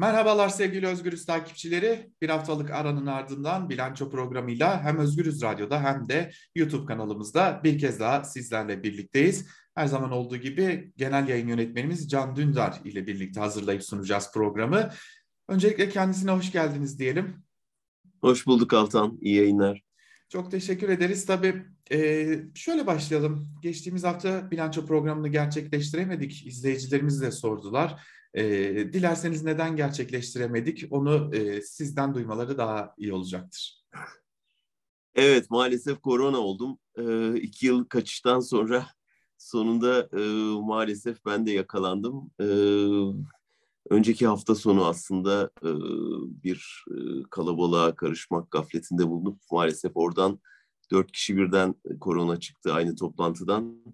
Merhabalar sevgili Özgürüz takipçileri. Bir haftalık aranın ardından bilanço programıyla hem Özgürüz Radyo'da hem de YouTube kanalımızda bir kez daha sizlerle birlikteyiz. Her zaman olduğu gibi genel yayın yönetmenimiz Can Dündar ile birlikte hazırlayıp sunacağız programı. Öncelikle kendisine hoş geldiniz diyelim. Hoş bulduk Altan. İyi yayınlar. Çok teşekkür ederiz. Tabii e, şöyle başlayalım. Geçtiğimiz hafta bilanço programını gerçekleştiremedik. İzleyicilerimiz de sordular. E, dilerseniz neden gerçekleştiremedik onu e, sizden duymaları daha iyi olacaktır. Evet maalesef korona oldum. E, iki yıl kaçıştan sonra sonunda e, maalesef ben de yakalandım. E, önceki hafta sonu aslında e, bir e, kalabalığa karışmak gafletinde bulunup maalesef oradan dört kişi birden korona çıktı aynı toplantıdan.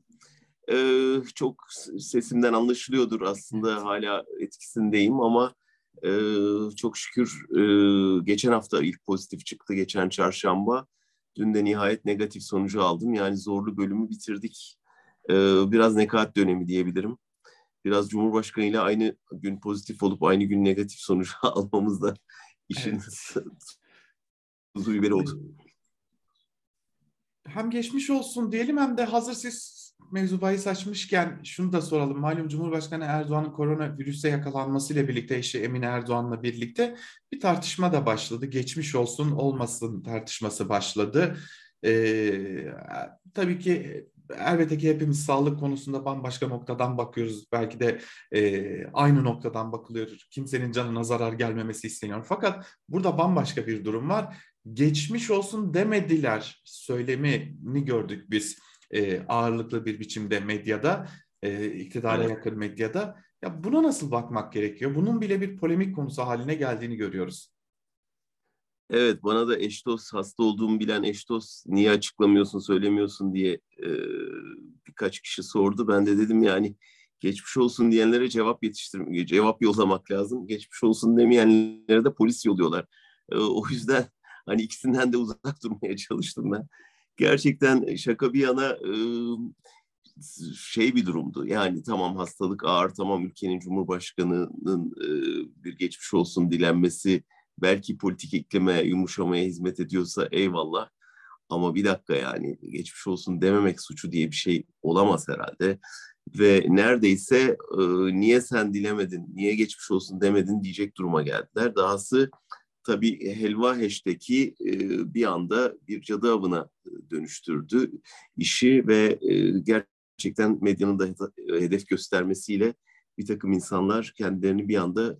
Ee, çok sesimden anlaşılıyordur aslında hala etkisindeyim ama e, çok şükür e, geçen hafta ilk pozitif çıktı geçen çarşamba. Dün de nihayet negatif sonucu aldım. Yani zorlu bölümü bitirdik. Ee, biraz nekat dönemi diyebilirim. Biraz Cumhurbaşkanı ile aynı gün pozitif olup aynı gün negatif sonucu almamız da işin evet. tuzu biberi oldu. Hem geçmiş olsun diyelim hem de hazır siz mevzu bahis açmışken şunu da soralım. Malum Cumhurbaşkanı Erdoğan'ın koronavirüse yakalanmasıyla birlikte eşi Emine Erdoğan'la birlikte bir tartışma da başladı. Geçmiş olsun olmasın tartışması başladı. Ee, tabii ki elbette ki hepimiz sağlık konusunda bambaşka noktadan bakıyoruz. Belki de e, aynı noktadan bakılıyor. Kimsenin canına zarar gelmemesi isteniyor. Fakat burada bambaşka bir durum var. Geçmiş olsun demediler söylemini gördük biz e, ağırlıklı bir biçimde medyada, e, iktidara evet. yakın medyada. Ya buna nasıl bakmak gerekiyor? Bunun bile bir polemik konusu haline geldiğini görüyoruz. Evet bana da eş dost hasta olduğumu bilen eş dost niye açıklamıyorsun söylemiyorsun diye e, birkaç kişi sordu. Ben de dedim yani geçmiş olsun diyenlere cevap yetiştirmek, cevap yollamak lazım. Geçmiş olsun demeyenlere de polis yolluyorlar. E, o yüzden hani ikisinden de uzak durmaya çalıştım ben gerçekten şaka bir yana şey bir durumdu. Yani tamam hastalık ağır, tamam ülkenin cumhurbaşkanının bir geçmiş olsun dilenmesi belki politik iklime yumuşamaya hizmet ediyorsa eyvallah. Ama bir dakika yani geçmiş olsun dememek suçu diye bir şey olamaz herhalde. Ve neredeyse niye sen dilemedin, niye geçmiş olsun demedin diyecek duruma geldiler. Dahası tabii helva hashtag'i bir anda bir cadı avına dönüştürdü işi ve gerçekten medyanın da hedef göstermesiyle bir takım insanlar kendilerini bir anda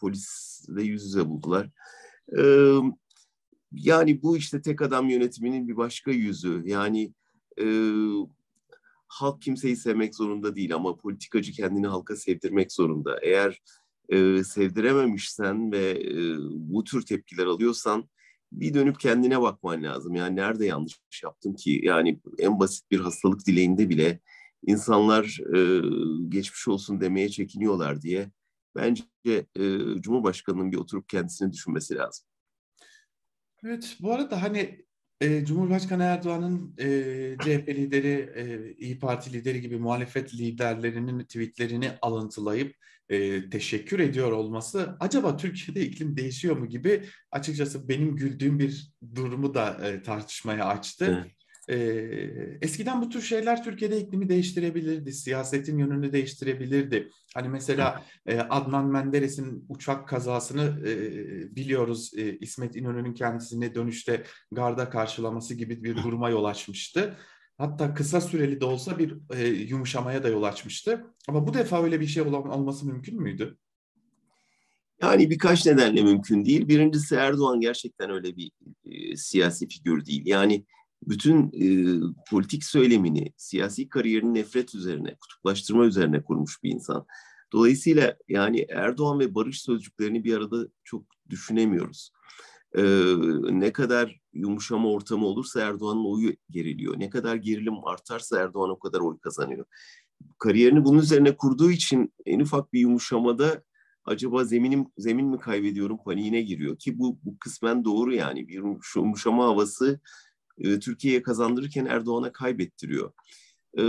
polisle yüz yüze buldular. yani bu işte tek adam yönetiminin bir başka yüzü. Yani halk kimseyi sevmek zorunda değil ama politikacı kendini halka sevdirmek zorunda. Eğer e, sevdirememişsen ve e, bu tür tepkiler alıyorsan bir dönüp kendine bakman lazım. Yani nerede yanlış yaptım ki? Yani en basit bir hastalık dileğinde bile insanlar e, geçmiş olsun demeye çekiniyorlar diye bence e, Cumhurbaşkanı'nın bir oturup kendisini düşünmesi lazım. Evet bu arada hani e, Cumhurbaşkanı Erdoğan'ın e, CHP lideri, e, İyi Parti lideri gibi muhalefet liderlerinin tweetlerini alıntılayıp e, teşekkür ediyor olması acaba Türkiye'de iklim değişiyor mu gibi açıkçası benim güldüğüm bir durumu da e, tartışmaya açtı. Evet. Ee, eskiden bu tür şeyler Türkiye'de iklimi değiştirebilirdi, siyasetin yönünü değiştirebilirdi. Hani mesela e, Adnan Menderes'in uçak kazasını e, biliyoruz. E, İsmet İnönü'nün kendisini dönüşte garda karşılaması gibi bir duruma yol açmıştı. Hatta kısa süreli de olsa bir e, yumuşamaya da yol açmıştı. Ama bu defa öyle bir şey olması mümkün müydü? Yani birkaç nedenle mümkün değil. Birincisi Erdoğan gerçekten öyle bir e, siyasi figür değil. Yani bütün e, politik söylemini, siyasi kariyerini nefret üzerine, kutuplaştırma üzerine kurmuş bir insan. Dolayısıyla yani Erdoğan ve barış sözcüklerini bir arada çok düşünemiyoruz. Ee, ne kadar yumuşama ortamı olursa Erdoğan'ın oyu geriliyor. Ne kadar gerilim artarsa Erdoğan o kadar oy kazanıyor. Kariyerini bunun üzerine kurduğu için en ufak bir yumuşamada acaba zeminim zemin mi kaybediyorum paniğine giriyor ki bu, bu kısmen doğru yani bir yumuşama havası e, Türkiye'ye kazandırırken Erdoğan'a kaybettiriyor. E,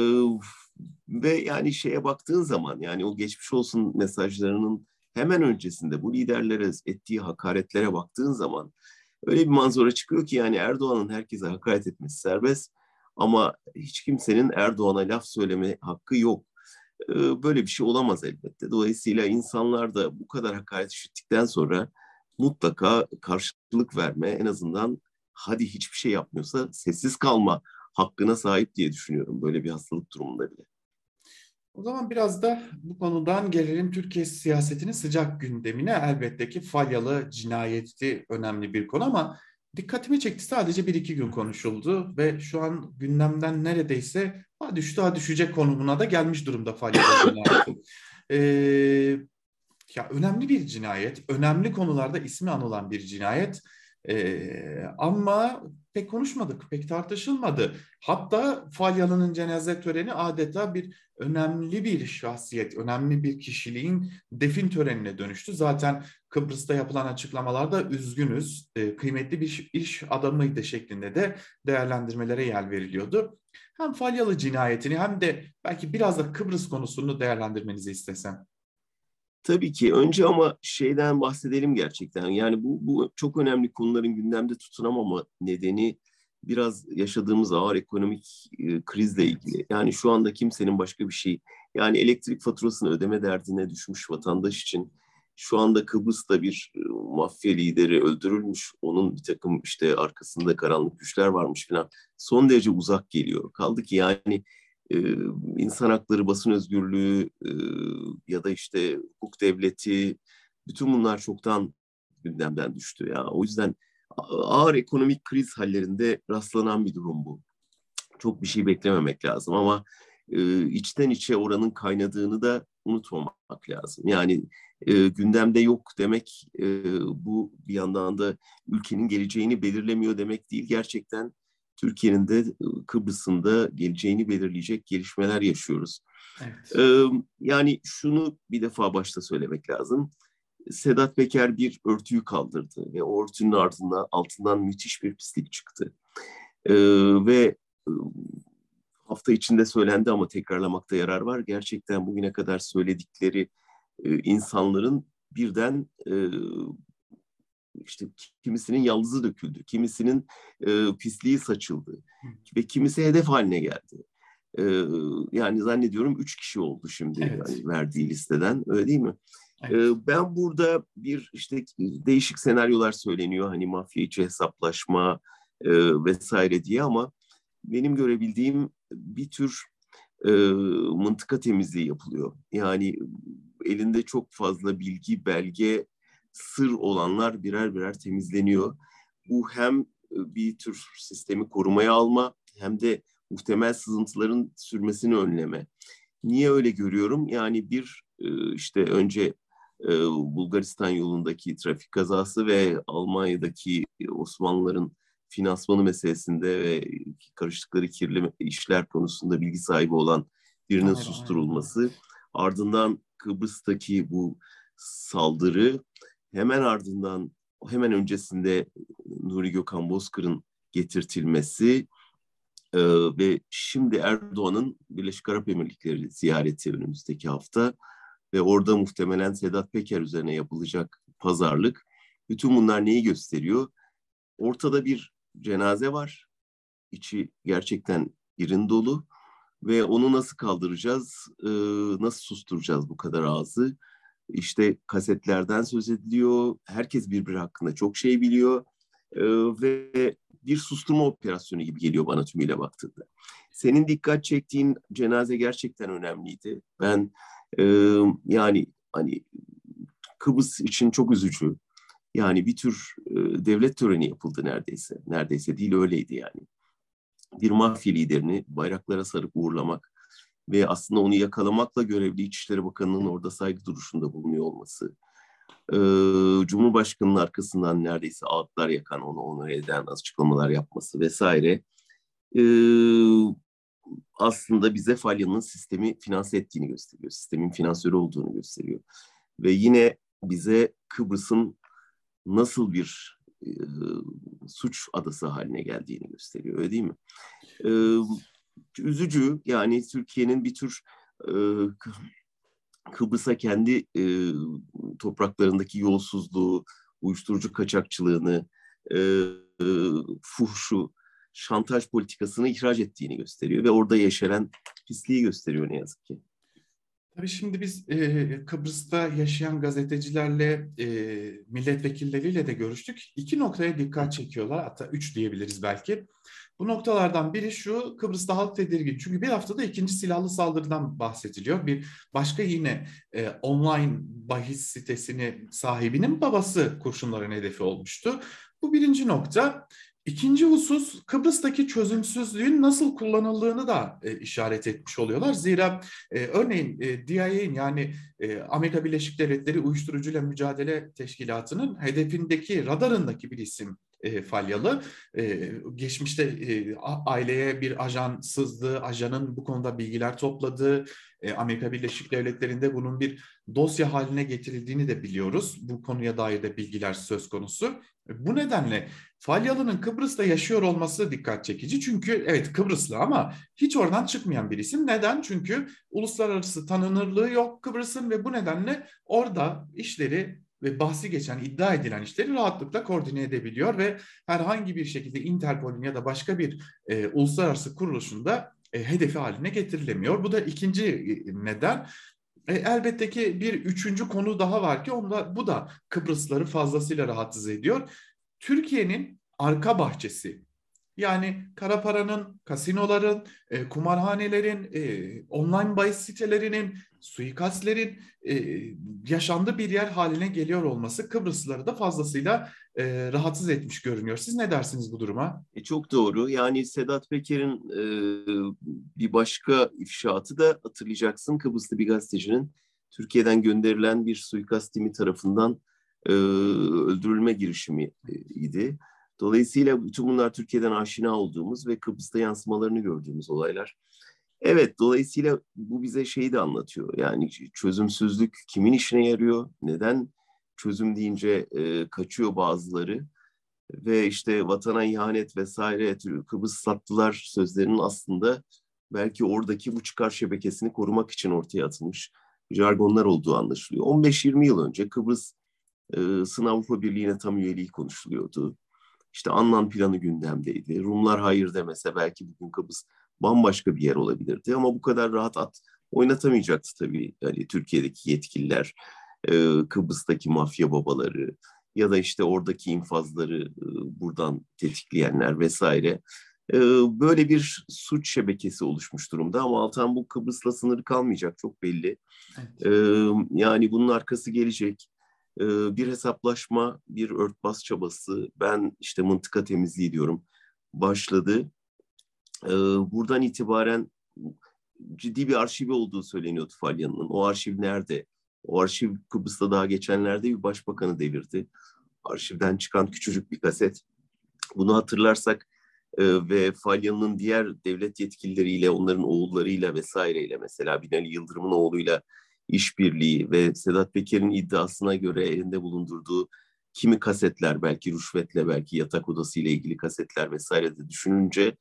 ve yani şeye baktığın zaman yani o geçmiş olsun mesajlarının hemen öncesinde bu liderlere ettiği hakaretlere baktığın zaman öyle bir manzara çıkıyor ki yani Erdoğan'ın herkese hakaret etmesi serbest ama hiç kimsenin Erdoğan'a laf söyleme hakkı yok. Ee, böyle bir şey olamaz elbette. Dolayısıyla insanlar da bu kadar hakaret işittikten sonra mutlaka karşılık verme en azından hadi hiçbir şey yapmıyorsa sessiz kalma hakkına sahip diye düşünüyorum böyle bir hastalık durumunda bile. O zaman biraz da bu konudan gelelim Türkiye siyasetinin sıcak gündemine. Elbette ki Falyalı cinayeti önemli bir konu ama dikkatimi çekti sadece bir iki gün konuşuldu ve şu an gündemden neredeyse ha düştü ha düşecek konumuna da gelmiş durumda Falyalı cinayeti. Ee, ya önemli bir cinayet, önemli konularda ismi anılan bir cinayet. Ee, ama pek konuşmadık, pek tartışılmadı. Hatta Falyalı'nın cenaze töreni adeta bir önemli bir şahsiyet, önemli bir kişiliğin defin törenine dönüştü. Zaten Kıbrıs'ta yapılan açıklamalarda üzgünüz, e, kıymetli bir iş adamıydı şeklinde de değerlendirmelere yer veriliyordu. Hem Falyalı cinayetini hem de belki biraz da Kıbrıs konusunu değerlendirmenizi istesem. Tabii ki. Önce ama şeyden bahsedelim gerçekten. Yani bu, bu çok önemli konuların gündemde tutunamama nedeni biraz yaşadığımız ağır ekonomik e, krizle ilgili. Yani şu anda kimsenin başka bir şey, yani elektrik faturasını ödeme derdine düşmüş vatandaş için şu anda Kıbrıs'ta bir e, mafya lideri öldürülmüş. Onun bir takım işte arkasında karanlık güçler varmış falan. Son derece uzak geliyor. Kaldı ki yani insan hakları, basın özgürlüğü ya da işte hukuk devleti bütün bunlar çoktan gündemden düştü ya. O yüzden ağır ekonomik kriz hallerinde rastlanan bir durum bu. Çok bir şey beklememek lazım ama içten içe oranın kaynadığını da unutmamak lazım. Yani e, gündemde yok demek e, bu bir yandan da ülkenin geleceğini belirlemiyor demek değil. Gerçekten Türkiye'nin de Kıbrıs'ın da geleceğini belirleyecek gelişmeler yaşıyoruz. Evet. Ee, yani şunu bir defa başta söylemek lazım. Sedat Peker bir örtüyü kaldırdı ve o örtünün ardından altından müthiş bir pislik çıktı. Ee, ve hafta içinde söylendi ama tekrarlamakta yarar var. Gerçekten bugüne kadar söyledikleri e, insanların birden e, işte kimisinin yaldızı döküldü, kimisinin e, pisliği saçıldı ve kimisi hedef haline geldi. E, yani zannediyorum üç kişi oldu şimdi evet. yani verdiği listeden öyle değil mi? Evet. E, ben burada bir işte değişik senaryolar söyleniyor hani mafya içi hesaplaşma e, vesaire diye ama benim görebildiğim bir tür e, mıntıka temizliği yapılıyor. Yani elinde çok fazla bilgi, belge sır olanlar birer birer temizleniyor. Bu hem e, bir tür sistemi korumaya alma hem de muhtemel sızıntıların sürmesini önleme. Niye öyle görüyorum? Yani bir e, işte önce e, Bulgaristan yolundaki trafik kazası ve Almanya'daki Osmanlıların finansmanı meselesinde ve karıştıkları kirli işler konusunda bilgi sahibi olan birinin susturulması. Ardından Kıbrıs'taki bu saldırı hemen ardından hemen öncesinde Nuri Gökhan Bozkır'ın getirtilmesi e, ve şimdi Erdoğan'ın Birleşik Arap Emirlikleri ziyareti önümüzdeki hafta ve orada muhtemelen Sedat Peker üzerine yapılacak pazarlık. Bütün bunlar neyi gösteriyor? Ortada bir cenaze var. İçi gerçekten irin dolu ve onu nasıl kaldıracağız, e, nasıl susturacağız bu kadar ağzı? İşte kasetlerden söz ediliyor. Herkes birbiri hakkında çok şey biliyor. E, ve bir susturma operasyonu gibi geliyor bana tümüyle baktığında. Senin dikkat çektiğin cenaze gerçekten önemliydi. Ben e, yani hani Kıbrıs için çok üzücü. Yani bir tür e, devlet töreni yapıldı neredeyse. Neredeyse değil öyleydi yani. Bir mafya liderini bayraklara sarıp uğurlamak ve aslında onu yakalamakla görevli İçişleri Bakanı'nın orada saygı duruşunda bulunuyor olması, e, Cumhurbaşkanı'nın arkasından neredeyse ağıtlar yakan onu onur eden açıklamalar yapması vesaire e, aslında bize Falya'nın sistemi finanse ettiğini gösteriyor. Sistemin finansörü olduğunu gösteriyor. Ve yine bize Kıbrıs'ın nasıl bir e, suç adası haline geldiğini gösteriyor. Öyle değil mi? E, üzücü yani Türkiye'nin bir tür e, Kıbrıs'a kendi e, topraklarındaki yolsuzluğu, uyuşturucu kaçakçılığını, e, e, fuhşu, şantaj politikasını ihraç ettiğini gösteriyor ve orada yeşeren pisliği gösteriyor ne yazık ki. Tabii şimdi biz e, Kıbrıs'ta yaşayan gazetecilerle, e, milletvekilleriyle de görüştük. İki noktaya dikkat çekiyorlar, hatta üç diyebiliriz belki. Bu noktalardan biri şu, Kıbrıs'ta halk tedirgin. Çünkü bir haftada ikinci silahlı saldırıdan bahsediliyor. Bir başka yine e, online bahis sitesini sahibinin babası kurşunların hedefi olmuştu. Bu birinci nokta. İkinci husus Kıbrıs'taki çözümsüzlüğün nasıl kullanıldığını da e, işaret etmiş oluyorlar. Zira e, örneğin e, DIA'nin yani e, Amerika Birleşik Devletleri Uyuşturucuyla Mücadele Teşkilatı'nın hedefindeki radarındaki bir isim e, Falyalı. E, geçmişte e, aileye bir ajan sızdı, ajanın bu konuda bilgiler topladığı, e, Amerika Birleşik Devletleri'nde bunun bir dosya haline getirildiğini de biliyoruz. Bu konuya dair de bilgiler söz konusu. Bu nedenle Falyalı'nın Kıbrıs'ta yaşıyor olması dikkat çekici. Çünkü evet Kıbrıslı ama hiç oradan çıkmayan bir isim. Neden? Çünkü uluslararası tanınırlığı yok Kıbrıs'ın ve bu nedenle orada işleri ve bahsi geçen, iddia edilen işleri rahatlıkla koordine edebiliyor ve herhangi bir şekilde Interpol'ün ya da başka bir e, uluslararası kuruluşunda e, hedefi haline getirilemiyor. Bu da ikinci e, neden. E, elbette ki bir üçüncü konu daha var ki onda bu da Kıbrısları fazlasıyla rahatsız ediyor. Türkiye'nin arka bahçesi yani kara paranın, kasinoların, e, kumarhanelerin, e, online bahis sitelerinin, suikastlerin e, yaşandığı bir yer haline geliyor olması Kıbrıslıları da fazlasıyla e, rahatsız etmiş görünüyor. Siz ne dersiniz bu duruma? E, çok doğru. Yani Sedat Peker'in e, bir başka ifşaatı da hatırlayacaksın. Kıbrıslı bir gazetecinin Türkiye'den gönderilen bir suikast timi tarafından e, öldürülme girişimiydi. Dolayısıyla bütün bunlar Türkiye'den aşina olduğumuz ve Kıbrıs'ta yansımalarını gördüğümüz olaylar. Evet, dolayısıyla bu bize şeyi de anlatıyor. Yani çözümsüzlük kimin işine yarıyor? Neden çözüm deyince e, kaçıyor bazıları? Ve işte vatana ihanet vesaire Kıbrıs sattılar sözlerinin aslında belki oradaki bu çıkar şebekesini korumak için ortaya atılmış jargonlar olduğu anlaşılıyor. 15-20 yıl önce Kıbrıs e, Sınav Avrupa Birliği'ne tam üyeliği konuşuluyordu. İşte Annan planı gündemdeydi. Rumlar hayır demese belki bugün Kıbrıs bambaşka bir yer olabilirdi ama bu kadar rahat at oynatamayacaktı tabii yani Türkiye'deki yetkililer, Kıbrıs'taki mafya babaları ya da işte oradaki infazları buradan tetikleyenler vesaire. Böyle bir suç şebekesi oluşmuş durumda ama Altan bu Kıbrıs'la sınırı kalmayacak çok belli. Evet. Yani bunun arkası gelecek bir hesaplaşma, bir örtbas çabası, ben işte mıntıka temizliği diyorum, başladı. Buradan itibaren ciddi bir arşivi olduğu söyleniyordu Falyan'ın. O arşiv nerede? O arşiv Kıbrıs'ta daha geçenlerde bir başbakanı devirdi. Arşivden çıkan küçücük bir kaset. Bunu hatırlarsak ve Falyan'ın diğer devlet yetkilileriyle, onların oğullarıyla vesaireyle mesela Binali Yıldırım'ın oğluyla işbirliği ve Sedat Peker'in iddiasına göre elinde bulundurduğu kimi kasetler belki rüşvetle belki yatak odası ile ilgili kasetler vesaire de düşününce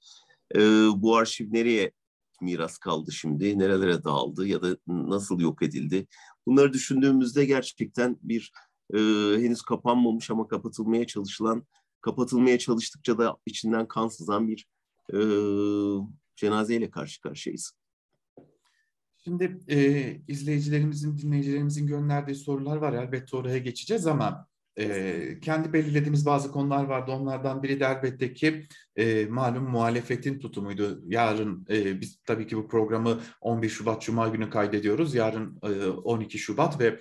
e, bu arşiv nereye miras kaldı şimdi, nerelere dağıldı ya da nasıl yok edildi? Bunları düşündüğümüzde gerçekten bir e, henüz kapanmamış ama kapatılmaya çalışılan, kapatılmaya çalıştıkça da içinden kan sızan bir e, cenazeyle karşı karşıyayız. Şimdi e, izleyicilerimizin, dinleyicilerimizin gönderdiği sorular var. Elbette oraya geçeceğiz ama e, kendi belirlediğimiz bazı konular vardı. Onlardan biri de elbette ki e, malum muhalefetin tutumuydu. Yarın e, biz tabii ki bu programı 11 Şubat Cuma günü kaydediyoruz. Yarın e, 12 Şubat ve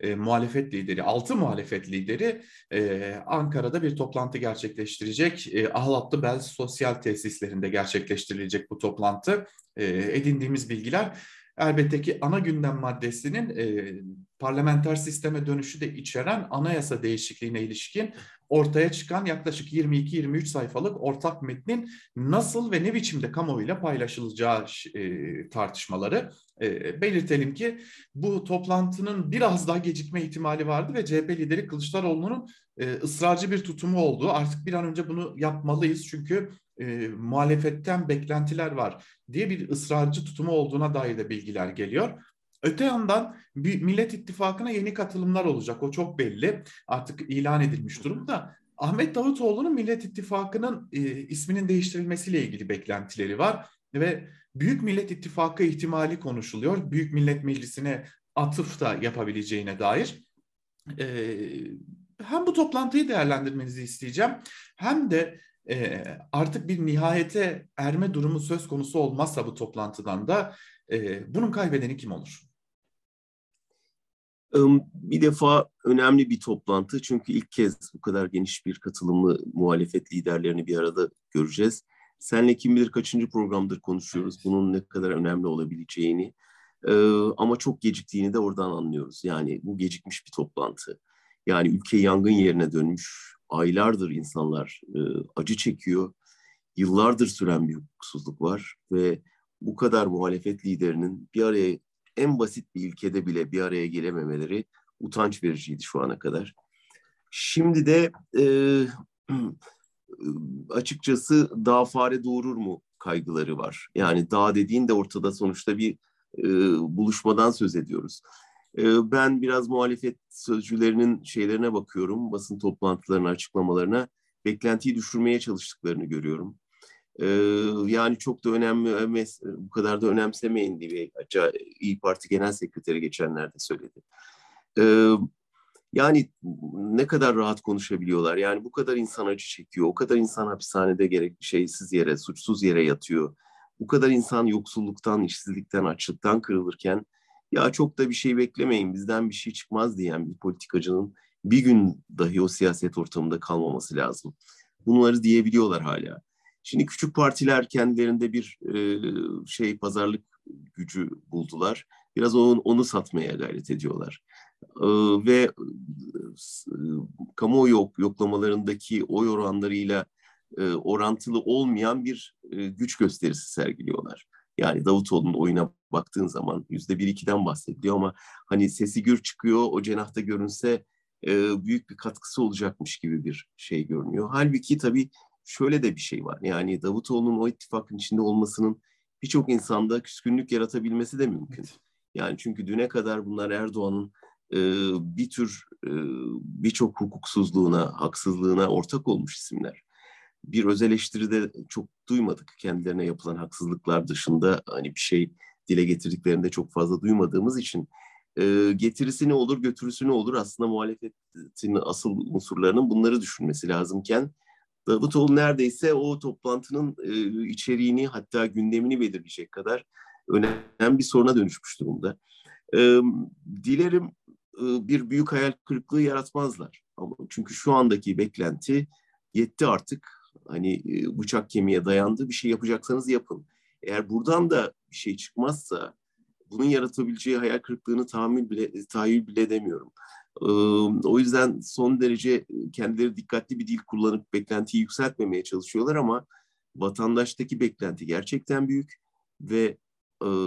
e, muhalefet lideri, altı muhalefet lideri e, Ankara'da bir toplantı gerçekleştirecek. E, Ahlatlı Bel Sosyal Tesislerinde gerçekleştirilecek bu toplantı. E, edindiğimiz bilgiler Elbette ki ana gündem maddesinin e, parlamenter sisteme dönüşü de içeren anayasa değişikliğine ilişkin ortaya çıkan yaklaşık 22-23 sayfalık ortak metnin nasıl ve ne biçimde kamuoyuyla paylaşılacağı e, tartışmaları. E, belirtelim ki bu toplantının biraz daha gecikme ihtimali vardı ve CHP lideri Kılıçdaroğlu'nun e, ısrarcı bir tutumu oldu. Artık bir an önce bunu yapmalıyız çünkü e, muhalefetten beklentiler var diye bir ısrarcı tutumu olduğuna dair de bilgiler geliyor. Öte yandan bir Millet İttifakı'na yeni katılımlar olacak. O çok belli. Artık ilan edilmiş durumda. Ahmet Davutoğlu'nun Millet İttifakı'nın e, isminin değiştirilmesiyle ilgili beklentileri var ve Büyük Millet İttifakı ihtimali konuşuluyor. Büyük Millet Meclisi'ne atıf da yapabileceğine dair. E, hem bu toplantıyı değerlendirmenizi isteyeceğim hem de e, artık bir nihayete erme durumu söz konusu olmazsa bu toplantıdan da e, bunun kaybedeni kim olur? Bir defa önemli bir toplantı çünkü ilk kez bu kadar geniş bir katılımlı muhalefet liderlerini bir arada göreceğiz. Senle kim bilir kaçıncı programdır konuşuyoruz bunun ne kadar önemli olabileceğini ama çok geciktiğini de oradan anlıyoruz. Yani bu gecikmiş bir toplantı. Yani ülke yangın yerine dönmüş, aylardır insanlar acı çekiyor, yıllardır süren bir hukuksuzluk var ve bu kadar muhalefet liderinin bir araya en basit bir ilkede bile bir araya gelememeleri utanç vericiydi şu ana kadar. Şimdi de e, açıkçası dağ fare doğurur mu kaygıları var. Yani dağ dediğin de ortada sonuçta bir e, buluşmadan söz ediyoruz. E, ben biraz muhalefet sözcülerinin şeylerine bakıyorum, basın toplantılarına, açıklamalarına. Beklentiyi düşürmeye çalıştıklarını görüyorum. Ee, yani çok da önemli, bu kadar da önemsemeyin diye İyi Parti Genel Sekreteri geçenlerde söyledi. Ee, yani ne kadar rahat konuşabiliyorlar. Yani bu kadar insan acı çekiyor. O kadar insan hapishanede gerekli şeysiz yere, suçsuz yere yatıyor. Bu kadar insan yoksulluktan, işsizlikten, açlıktan kırılırken ya çok da bir şey beklemeyin bizden bir şey çıkmaz diyen bir politikacının bir gün dahi o siyaset ortamında kalmaması lazım. Bunları diyebiliyorlar hala. Şimdi küçük partiler kendilerinde bir e, şey pazarlık gücü buldular. Biraz onu, onu satmaya gayret ediyorlar. E, ve e, kamuoyu yok, yoklamalarındaki oy oranlarıyla e, orantılı olmayan bir e, güç gösterisi sergiliyorlar. Yani Davutoğlu'nun oyuna baktığın zaman yüzde bir ikiden bahsediliyor ama hani sesi gür çıkıyor o cenahta görünse e, büyük bir katkısı olacakmış gibi bir şey görünüyor. Halbuki tabii şöyle de bir şey var. Yani Davutoğlu'nun o ittifakın içinde olmasının birçok insanda küskünlük yaratabilmesi de mümkün. Yani çünkü düne kadar bunlar Erdoğan'ın e, bir tür e, birçok hukuksuzluğuna, haksızlığına ortak olmuş isimler. Bir öz eleştiride çok duymadık kendilerine yapılan haksızlıklar dışında hani bir şey dile getirdiklerinde çok fazla duymadığımız için e, getirisi ne olur, götürüsü ne olur aslında muhalefetin asıl unsurlarının bunları düşünmesi lazımken Davutoğlu neredeyse o toplantının e, içeriğini hatta gündemini belirleyecek kadar önemli bir soruna dönüşmüş durumda. E, dilerim e, bir büyük hayal kırıklığı yaratmazlar. Ama çünkü şu andaki beklenti yetti artık. Hani bıçak kemiğe dayandı. Bir şey yapacaksanız yapın. Eğer buradan da bir şey çıkmazsa bunun yaratabileceği hayal kırıklığını tahammül bile, tahayyül bile edemiyorum. O yüzden son derece kendileri dikkatli bir dil kullanıp beklentiyi yükseltmemeye çalışıyorlar ama vatandaştaki beklenti gerçekten büyük ve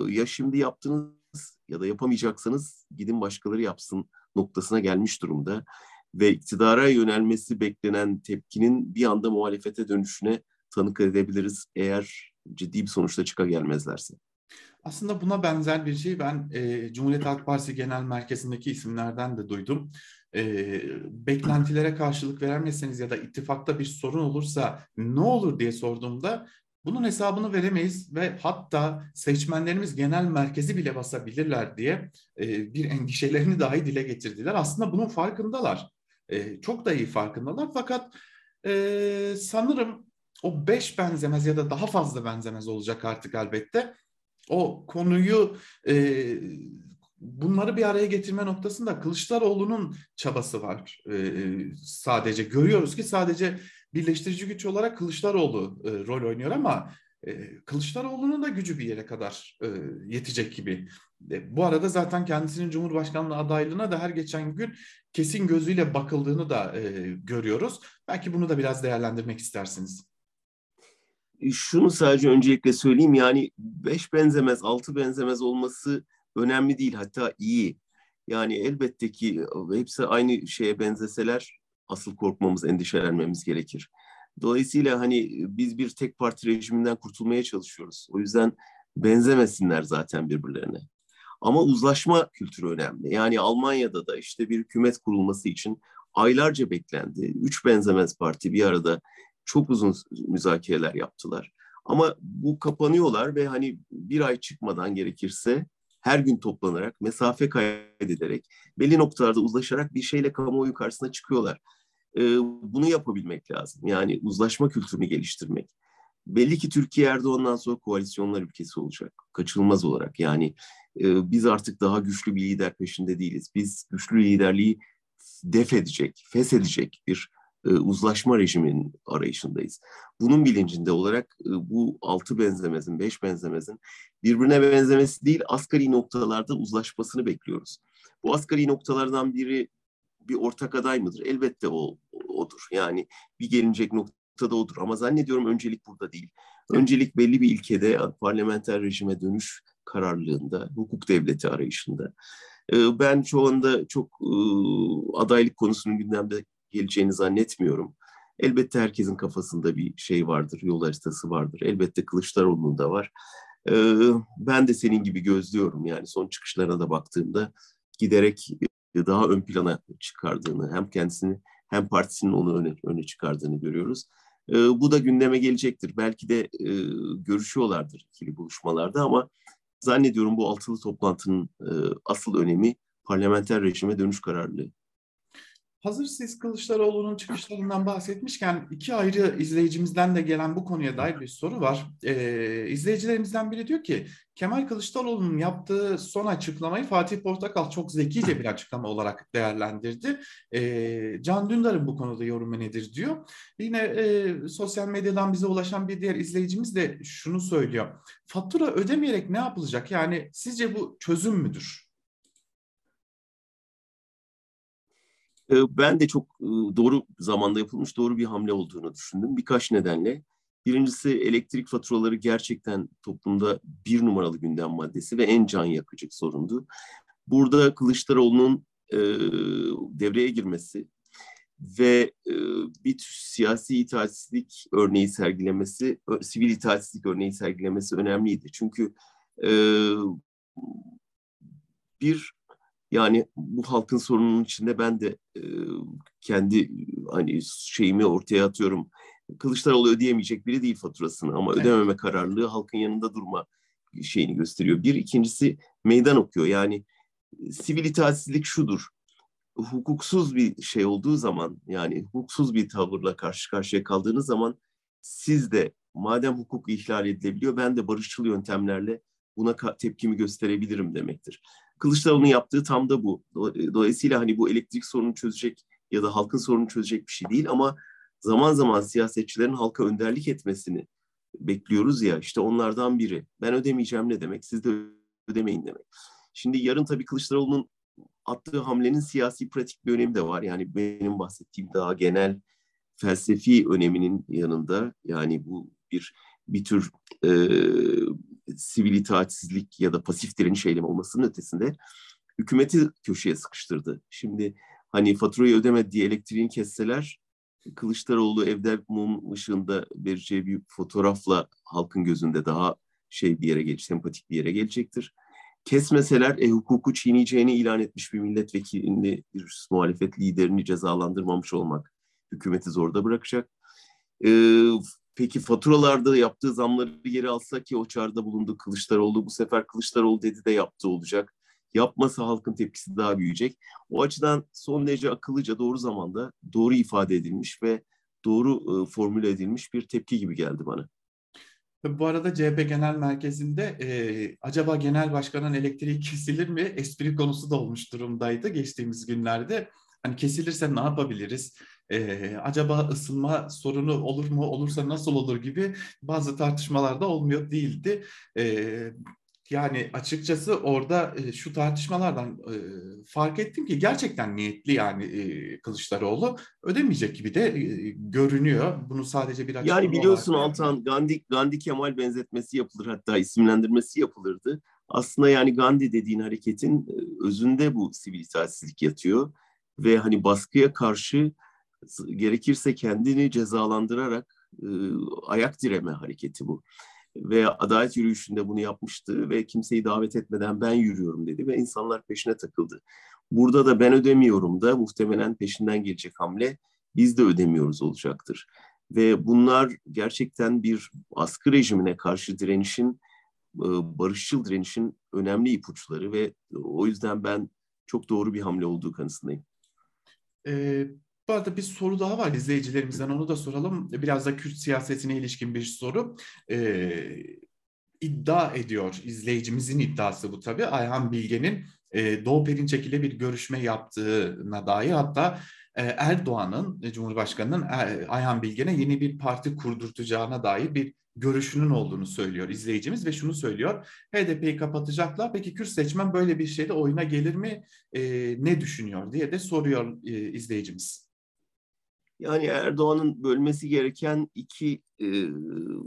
ya şimdi yaptınız ya da yapamayacaksanız gidin başkaları yapsın noktasına gelmiş durumda ve iktidara yönelmesi beklenen tepkinin bir anda muhalefete dönüşüne tanık edebiliriz eğer ciddi bir sonuçta çıka gelmezlerse. Aslında buna benzer bir şey ben e, Cumhuriyet Halk Partisi Genel Merkezi'ndeki isimlerden de duydum. E, beklentilere karşılık veremezseniz ya da ittifakta bir sorun olursa ne olur diye sorduğumda bunun hesabını veremeyiz ve hatta seçmenlerimiz genel merkezi bile basabilirler diye e, bir endişelerini dahi dile getirdiler. Aslında bunun farkındalar. E, çok da iyi farkındalar fakat e, sanırım o beş benzemez ya da daha fazla benzemez olacak artık elbette o konuyu e, bunları bir araya getirme noktasında Kılıçdaroğlu'nun çabası var. E, sadece görüyoruz ki sadece birleştirici güç olarak Kılıçdaroğlu e, rol oynuyor ama e, Kılıçdaroğlu'nun da gücü bir yere kadar yetecek gibi. E, bu arada zaten kendisinin Cumhurbaşkanlığı adaylığına da her geçen gün kesin gözüyle bakıldığını da görüyoruz. Belki bunu da biraz değerlendirmek istersiniz. E, şunu sadece öncelikle söyleyeyim yani beş benzemez, altı benzemez olması önemli değil hatta iyi. Yani elbette ki e, hepsi aynı şeye benzeseler asıl korkmamız, endişelenmemiz gerekir. Dolayısıyla hani e, biz bir tek parti rejiminden kurtulmaya çalışıyoruz. O yüzden benzemesinler zaten birbirlerine. Ama uzlaşma kültürü önemli. Yani Almanya'da da işte bir hükümet kurulması için aylarca beklendi. Üç benzemez parti bir arada çok uzun müzakereler yaptılar. Ama bu kapanıyorlar ve hani bir ay çıkmadan gerekirse her gün toplanarak, mesafe kaydederek, belli noktalarda uzlaşarak bir şeyle kamuoyu karşısına çıkıyorlar. Ee, bunu yapabilmek lazım. Yani uzlaşma kültürünü geliştirmek. Belli ki Türkiye Erdoğan'dan sonra koalisyonlar ülkesi olacak. Kaçınılmaz olarak. Yani e, biz artık daha güçlü bir lider peşinde değiliz. Biz güçlü liderliği def edecek, feshedecek bir e, uzlaşma rejiminin arayışındayız. Bunun bilincinde olarak e, bu altı benzemezin, beş benzemezin birbirine benzemesi değil, asgari noktalarda uzlaşmasını bekliyoruz. Bu asgari noktalardan biri bir ortak aday mıdır? Elbette o odur. Yani bir gelinecek noktada odur. Ama zannediyorum öncelik burada değil. Öncelik belli bir ilkede parlamenter rejime dönüş kararlılığında, hukuk devleti arayışında. E, ben şu anda çok adaylık konusunun gündemde geleceğini zannetmiyorum. Elbette herkesin kafasında bir şey vardır, yol haritası vardır. Elbette Kılıçdaroğlu'nun da var. Ee, ben de senin gibi gözlüyorum yani son çıkışlarına da baktığımda giderek daha ön plana çıkardığını hem kendisini hem partisinin onu öne, öne çıkardığını görüyoruz. Ee, bu da gündeme gelecektir. Belki de e, görüşüyorlardır ikili buluşmalarda ama zannediyorum bu altılı toplantının e, asıl önemi parlamenter rejime dönüş kararlılığı. Hazır siz Kılıçdaroğlu'nun çıkışlarından bahsetmişken iki ayrı izleyicimizden de gelen bu konuya dair bir soru var. Ee, izleyicilerimizden biri diyor ki Kemal Kılıçdaroğlu'nun yaptığı son açıklamayı Fatih Portakal çok zekice bir açıklama olarak değerlendirdi. Ee, Can Dündar'ın bu konuda yorumu nedir diyor. Yine e, sosyal medyadan bize ulaşan bir diğer izleyicimiz de şunu söylüyor. Fatura ödemeyerek ne yapılacak? Yani sizce bu çözüm müdür? Ben de çok doğru zamanda yapılmış doğru bir hamle olduğunu düşündüm. Birkaç nedenle. Birincisi elektrik faturaları gerçekten toplumda bir numaralı gündem maddesi ve en can yakıcı sorundu. Burada Kılıçdaroğlu'nun e, devreye girmesi ve e, bir siyasi itaatsizlik örneği sergilemesi, sivil itaatsizlik örneği sergilemesi önemliydi. Çünkü e, bir yani bu halkın sorununun içinde ben de e, kendi hani şeyimi ortaya atıyorum. Kılıçdaroğlu ödeyemeyecek biri değil faturasını ama evet. ödememe kararlılığı halkın yanında durma şeyini gösteriyor. Bir ikincisi meydan okuyor. Yani sivil itaatsizlik şudur. Hukuksuz bir şey olduğu zaman yani hukuksuz bir tavırla karşı karşıya kaldığınız zaman siz de madem hukuk ihlal edilebiliyor ben de barışçıl yöntemlerle buna tepkimi gösterebilirim demektir. Kılıçdaroğlu'nun yaptığı tam da bu. Dolayısıyla hani bu elektrik sorununu çözecek ya da halkın sorununu çözecek bir şey değil ama zaman zaman siyasetçilerin halka önderlik etmesini bekliyoruz ya işte onlardan biri. Ben ödemeyeceğim ne demek? Siz de ödemeyin demek. Şimdi yarın tabii Kılıçdaroğlu'nun attığı hamlenin siyasi pratik bir önemi de var. Yani benim bahsettiğim daha genel felsefi öneminin yanında yani bu bir bir tür e, sivil itaatsizlik ya da pasif direniş eylemi olmasının ötesinde hükümeti köşeye sıkıştırdı. Şimdi hani faturayı ödemedi diye elektriğini kesseler Kılıçdaroğlu evde mum ışığında vereceği bir fotoğrafla halkın gözünde daha şey bir yere gelecek, sempatik bir yere gelecektir. Kesmeseler e, hukuku çiğneyeceğini ilan etmiş bir milletvekilini, bir muhalefet liderini cezalandırmamış olmak hükümeti zorda bırakacak. E, Peki faturalarda yaptığı zamları geri alsa ki o çağrıda bulundu Kılıçdaroğlu. Bu sefer Kılıçdaroğlu dedi de yaptı olacak. Yapmasa halkın tepkisi daha büyüyecek. O açıdan son derece akıllıca doğru zamanda doğru ifade edilmiş ve doğru e, formüle edilmiş bir tepki gibi geldi bana. Bu arada CHP Genel Merkezi'nde e, acaba genel başkanın elektriği kesilir mi? Espri konusu da olmuş durumdaydı geçtiğimiz günlerde. Hani kesilirse ne yapabiliriz? Ee, acaba ısınma sorunu olur mu? Olursa nasıl olur gibi bazı tartışmalarda olmuyor değildi. Ee, yani açıkçası orada e, şu tartışmalardan e, fark ettim ki gerçekten niyetli yani e, Kılıçdaroğlu ödemeyecek gibi de e, görünüyor. Bunu sadece bir Yani biliyorsun Altan Gandhi Gandhi Kemal benzetmesi yapılır hatta isimlendirmesi yapılırdı. Aslında yani Gandhi dediğin hareketin e, özünde bu sivil itaatsizlik yatıyor ve hani baskıya karşı gerekirse kendini cezalandırarak e, ayak direme hareketi bu. ve adalet yürüyüşünde bunu yapmıştı ve kimseyi davet etmeden ben yürüyorum dedi ve insanlar peşine takıldı. Burada da ben ödemiyorum da muhtemelen peşinden gelecek hamle biz de ödemiyoruz olacaktır. Ve bunlar gerçekten bir askı rejimine karşı direnişin, barışçıl direnişin önemli ipuçları ve o yüzden ben çok doğru bir hamle olduğu kanısındayım. Ee, bu arada bir soru daha var izleyicilerimizden onu da soralım. Biraz da Kürt siyasetine ilişkin bir soru. Ee, iddia ediyor izleyicimizin iddiası bu tabii. Ayhan Bilge'nin e, Doğu Perinçek ile bir görüşme yaptığına dair hatta e, Erdoğan'ın, e, Cumhurbaşkanı'nın e, Ayhan Bilgen'e yeni bir parti kurdurtacağına dair bir görüşünün olduğunu söylüyor izleyicimiz ve şunu söylüyor. HDP'yi kapatacaklar. Peki Kürt seçmen böyle bir şeyde oyuna gelir mi? E, ne düşünüyor diye de soruyor e, izleyicimiz. Yani Erdoğan'ın bölmesi gereken iki e,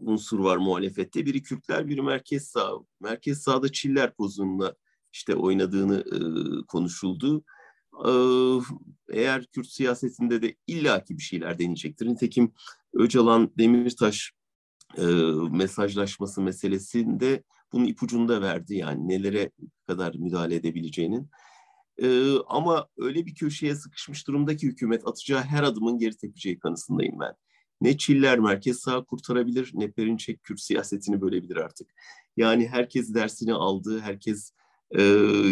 unsur var muhalefette. Biri Kürtler, biri merkez sağ. Merkez sağda Çiller pozunla işte oynadığını e, konuşuldu. E, eğer Kürt siyasetinde de illaki bir şeyler deneyecektir. Nitekim Öcalan Demirtaş e, mesajlaşması meselesinde bunun ipucunu da verdi yani nelere kadar müdahale edebileceğinin. E, ama öyle bir köşeye sıkışmış durumdaki hükümet atacağı her adımın geri tepeceği kanısındayım ben. Ne Çiller merkez sağ kurtarabilir ne Perinçek Kürt siyasetini bölebilir artık. Yani herkes dersini aldı, herkes e,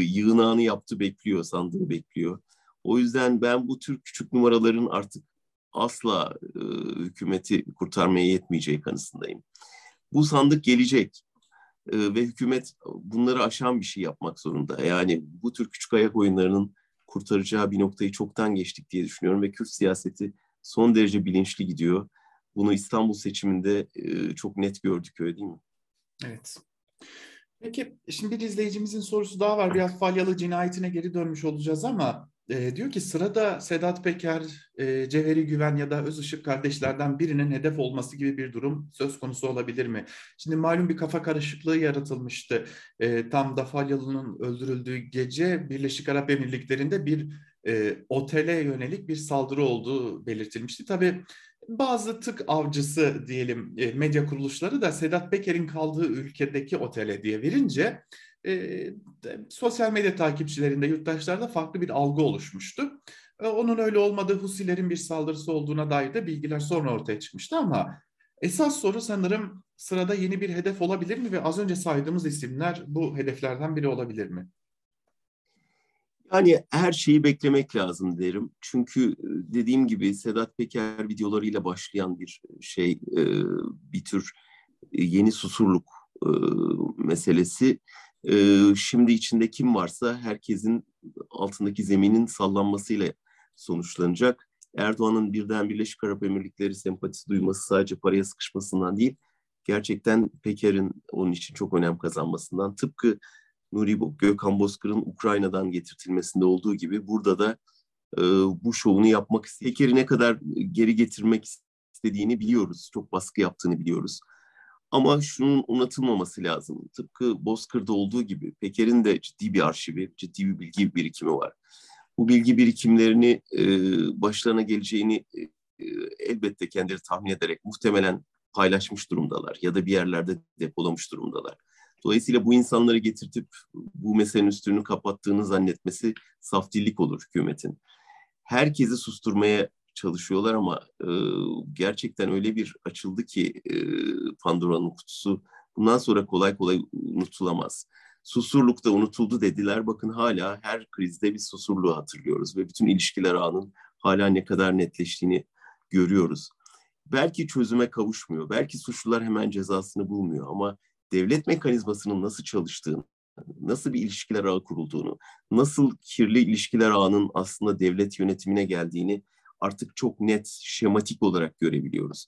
yığınağını yaptı bekliyor, sandığı bekliyor. O yüzden ben bu tür küçük numaraların artık asla e, hükümeti kurtarmaya yetmeyeceği kanısındayım. Bu sandık gelecek ve hükümet bunları aşan bir şey yapmak zorunda. Yani bu tür küçük ayak oyunlarının kurtaracağı bir noktayı çoktan geçtik diye düşünüyorum ve Kürt siyaseti son derece bilinçli gidiyor. Bunu İstanbul seçiminde çok net gördük öyle değil mi? Evet. Peki şimdi bir izleyicimizin sorusu daha var. Biraz Falyalı cinayetine geri dönmüş olacağız ama e, diyor ki sırada Sedat Peker, e, Cevheri Güven ya da Özışık kardeşlerden birinin hedef olması gibi bir durum söz konusu olabilir mi? Şimdi malum bir kafa karışıklığı yaratılmıştı. E, tam da Falyalı'nın öldürüldüğü gece Birleşik Arap Emirlikleri'nde bir e, otele yönelik bir saldırı olduğu belirtilmişti. Tabii bazı tık avcısı diyelim e, medya kuruluşları da Sedat Peker'in kaldığı ülkedeki otele diye verince e, sosyal medya takipçilerinde, yurttaşlarda farklı bir algı oluşmuştu. E, onun öyle olmadığı Husilerin bir saldırısı olduğuna dair de bilgiler sonra ortaya çıkmıştı ama esas soru sanırım sırada yeni bir hedef olabilir mi ve az önce saydığımız isimler bu hedeflerden biri olabilir mi? Yani her şeyi beklemek lazım derim. Çünkü e, dediğim gibi Sedat Peker videolarıyla başlayan bir şey, e, bir tür e, yeni susurluk meselesi. Şimdi içinde kim varsa herkesin altındaki zeminin sallanmasıyla sonuçlanacak. Erdoğan'ın birden Birleşik Arap Emirlikleri sempatisi duyması sadece paraya sıkışmasından değil, gerçekten Peker'in onun için çok önem kazanmasından. Tıpkı Nuri Gökhan Bozkır'ın Ukrayna'dan getirtilmesinde olduğu gibi burada da e, bu şovunu yapmak istiyor. Peker'i ne kadar geri getirmek istediğini biliyoruz. Çok baskı yaptığını biliyoruz. Ama şunun unutulmaması lazım. Tıpkı Bozkır'da olduğu gibi Peker'in de ciddi bir arşivi, ciddi bir bilgi birikimi var. Bu bilgi birikimlerini e, başlarına geleceğini e, elbette kendileri tahmin ederek muhtemelen paylaşmış durumdalar ya da bir yerlerde depolamış durumdalar. Dolayısıyla bu insanları getirtip bu meselenin üstünü kapattığını zannetmesi saf dillik olur hükümetin. Herkesi susturmaya çalışıyorlar ama e, gerçekten öyle bir açıldı ki e, Pandora'nın kutusu bundan sonra kolay kolay unutulamaz. Susurluk da unutuldu dediler. Bakın hala her krizde bir susurluğu hatırlıyoruz ve bütün ilişkiler ağının hala ne kadar netleştiğini görüyoruz. Belki çözüme kavuşmuyor, belki suçlular hemen cezasını bulmuyor ama devlet mekanizmasının nasıl çalıştığını, nasıl bir ilişkiler ağı kurulduğunu, nasıl kirli ilişkiler ağının aslında devlet yönetimine geldiğini artık çok net, şematik olarak görebiliyoruz.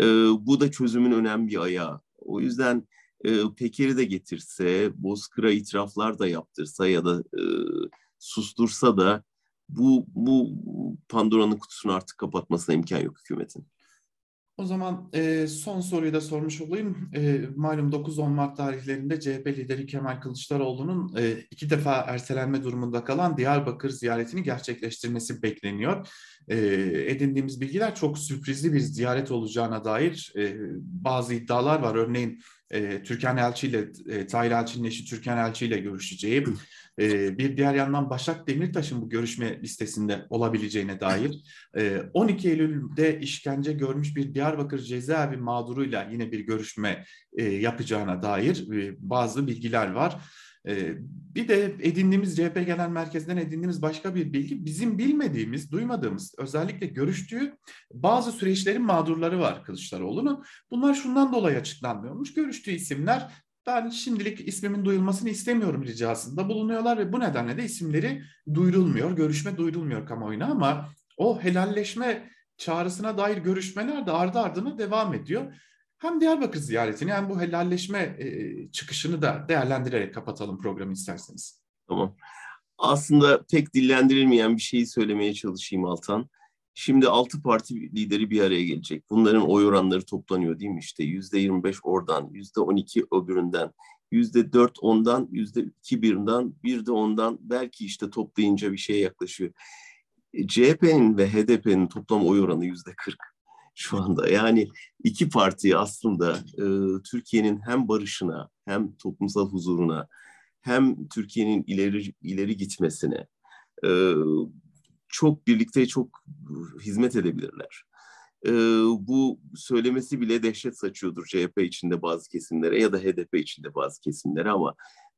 E, bu da çözümün önemli bir ayağı. O yüzden e, Peker'i de getirse, Bozkır'a itiraflar da yaptırsa ya da e, sustursa da bu, bu Pandora'nın kutusunu artık kapatmasına imkan yok hükümetin. O zaman e, son soruyu da sormuş olayım. E, malum 9-10 Mart tarihlerinde CHP lideri Kemal Kılıçdaroğlu'nun e, iki defa ertelenme durumunda kalan Diyarbakır ziyaretini gerçekleştirmesi bekleniyor. E, edindiğimiz bilgiler çok sürprizli bir ziyaret olacağına dair e, bazı iddialar var. Örneğin e, Türkan Elçi ile e, Tahir Elçi'nin eşi Türkan Elçi ile görüşeceği, e, bir diğer yandan Başak Demirtaş'ın bu görüşme listesinde olabileceğine dair, e, 12 Eylül'de işkence görmüş bir Diyarbakır cezaevi mağduruyla yine bir görüşme e, yapacağına dair e, bazı bilgiler var. Ee, bir de edindiğimiz CHP Genel Merkezi'nden edindiğimiz başka bir bilgi bizim bilmediğimiz, duymadığımız özellikle görüştüğü bazı süreçlerin mağdurları var Kılıçdaroğlu'nun. Bunlar şundan dolayı açıklanmıyormuş. Görüştüğü isimler ben şimdilik ismimin duyulmasını istemiyorum ricasında bulunuyorlar ve bu nedenle de isimleri duyurulmuyor, görüşme duyurulmuyor kamuoyuna ama o helalleşme çağrısına dair görüşmeler de ardı ardına devam ediyor hem Diyarbakır ziyaretini hem bu helalleşme e, çıkışını da değerlendirerek kapatalım programı isterseniz. Tamam. Aslında pek dillendirilmeyen bir şeyi söylemeye çalışayım Altan. Şimdi altı parti lideri bir araya gelecek. Bunların oy oranları toplanıyor değil mi? İşte yüzde 25 oradan, yüzde 12 öbüründen, yüzde 4 ondan, yüzde 2 birinden, bir de ondan belki işte toplayınca bir şeye yaklaşıyor. CHP'nin ve HDP'nin toplam oy oranı yüzde 40 şu anda. Yani iki parti aslında e, Türkiye'nin hem barışına hem toplumsal huzuruna hem Türkiye'nin ileri ileri gitmesine e, çok birlikte çok hizmet edebilirler. E, bu söylemesi bile dehşet saçıyordur CHP içinde bazı kesimlere ya da HDP içinde bazı kesimlere ama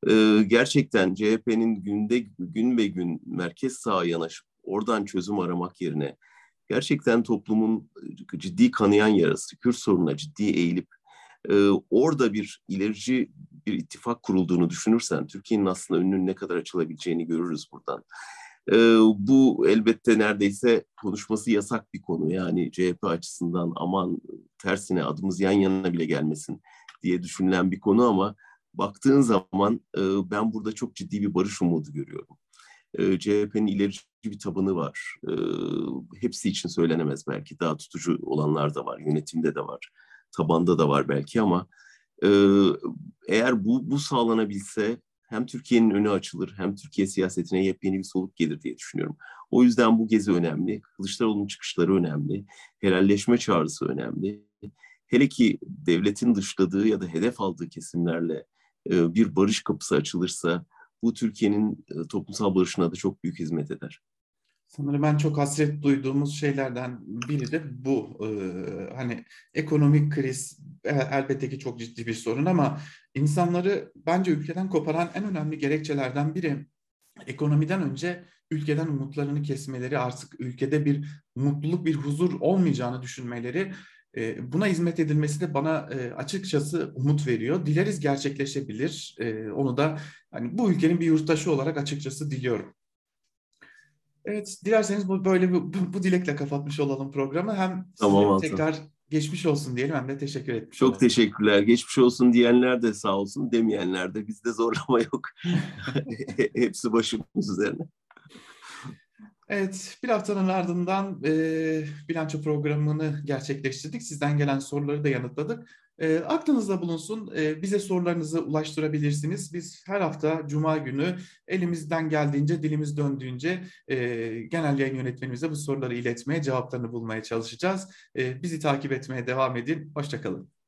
e, gerçekten CHP'nin günde gün ve gün merkez sağa yanaşıp oradan çözüm aramak yerine gerçekten toplumun ciddi kanayan yarası, Kürt sorununa ciddi eğilip e, orada bir ilerici bir ittifak kurulduğunu düşünürsen Türkiye'nin aslında önünün ne kadar açılabileceğini görürüz buradan. E, bu elbette neredeyse konuşması yasak bir konu. Yani CHP açısından aman tersine adımız yan yana bile gelmesin diye düşünülen bir konu ama baktığın zaman e, ben burada çok ciddi bir barış umudu görüyorum. E, CHP'nin ilerici bir tabanı var. E, hepsi için söylenemez belki. Daha tutucu olanlar da var. Yönetimde de var. Tabanda da var belki ama eğer bu, bu sağlanabilse hem Türkiye'nin önü açılır hem Türkiye siyasetine yepyeni bir soluk gelir diye düşünüyorum. O yüzden bu gezi önemli. Kılıçdaroğlu'nun çıkışları önemli. Helalleşme çağrısı önemli. Hele ki devletin dışladığı ya da hedef aldığı kesimlerle e, bir barış kapısı açılırsa bu Türkiye'nin e, toplumsal barışına da çok büyük hizmet eder. Sanırım ben çok hasret duyduğumuz şeylerden biri de bu. Ee, hani ekonomik kriz elbette ki çok ciddi bir sorun ama insanları bence ülkeden koparan en önemli gerekçelerden biri ekonomiden önce ülkeden umutlarını kesmeleri, artık ülkede bir mutluluk, bir huzur olmayacağını düşünmeleri e, buna hizmet edilmesi de bana e, açıkçası umut veriyor. Dileriz gerçekleşebilir. E, onu da hani bu ülkenin bir yurttaşı olarak açıkçası diliyorum. Evet, dilerseniz bu böyle bu, bu dilekle kapatmış olalım programı. Hem tamam, tekrar geçmiş olsun diyelim hem de teşekkür etmiş Çok teşekkürler. Geçmiş olsun diyenler de sağ olsun, demeyenler de bizde zorlama yok. Hepsi başımız üzerine. Evet, bir haftanın ardından e, bilanço programını gerçekleştirdik. Sizden gelen soruları da yanıtladık. E, aklınızda bulunsun, e, bize sorularınızı ulaştırabilirsiniz. Biz her hafta Cuma günü elimizden geldiğince, dilimiz döndüğünce e, genel yayın yönetmenimize bu soruları iletmeye, cevaplarını bulmaya çalışacağız. E, bizi takip etmeye devam edin. Hoşçakalın.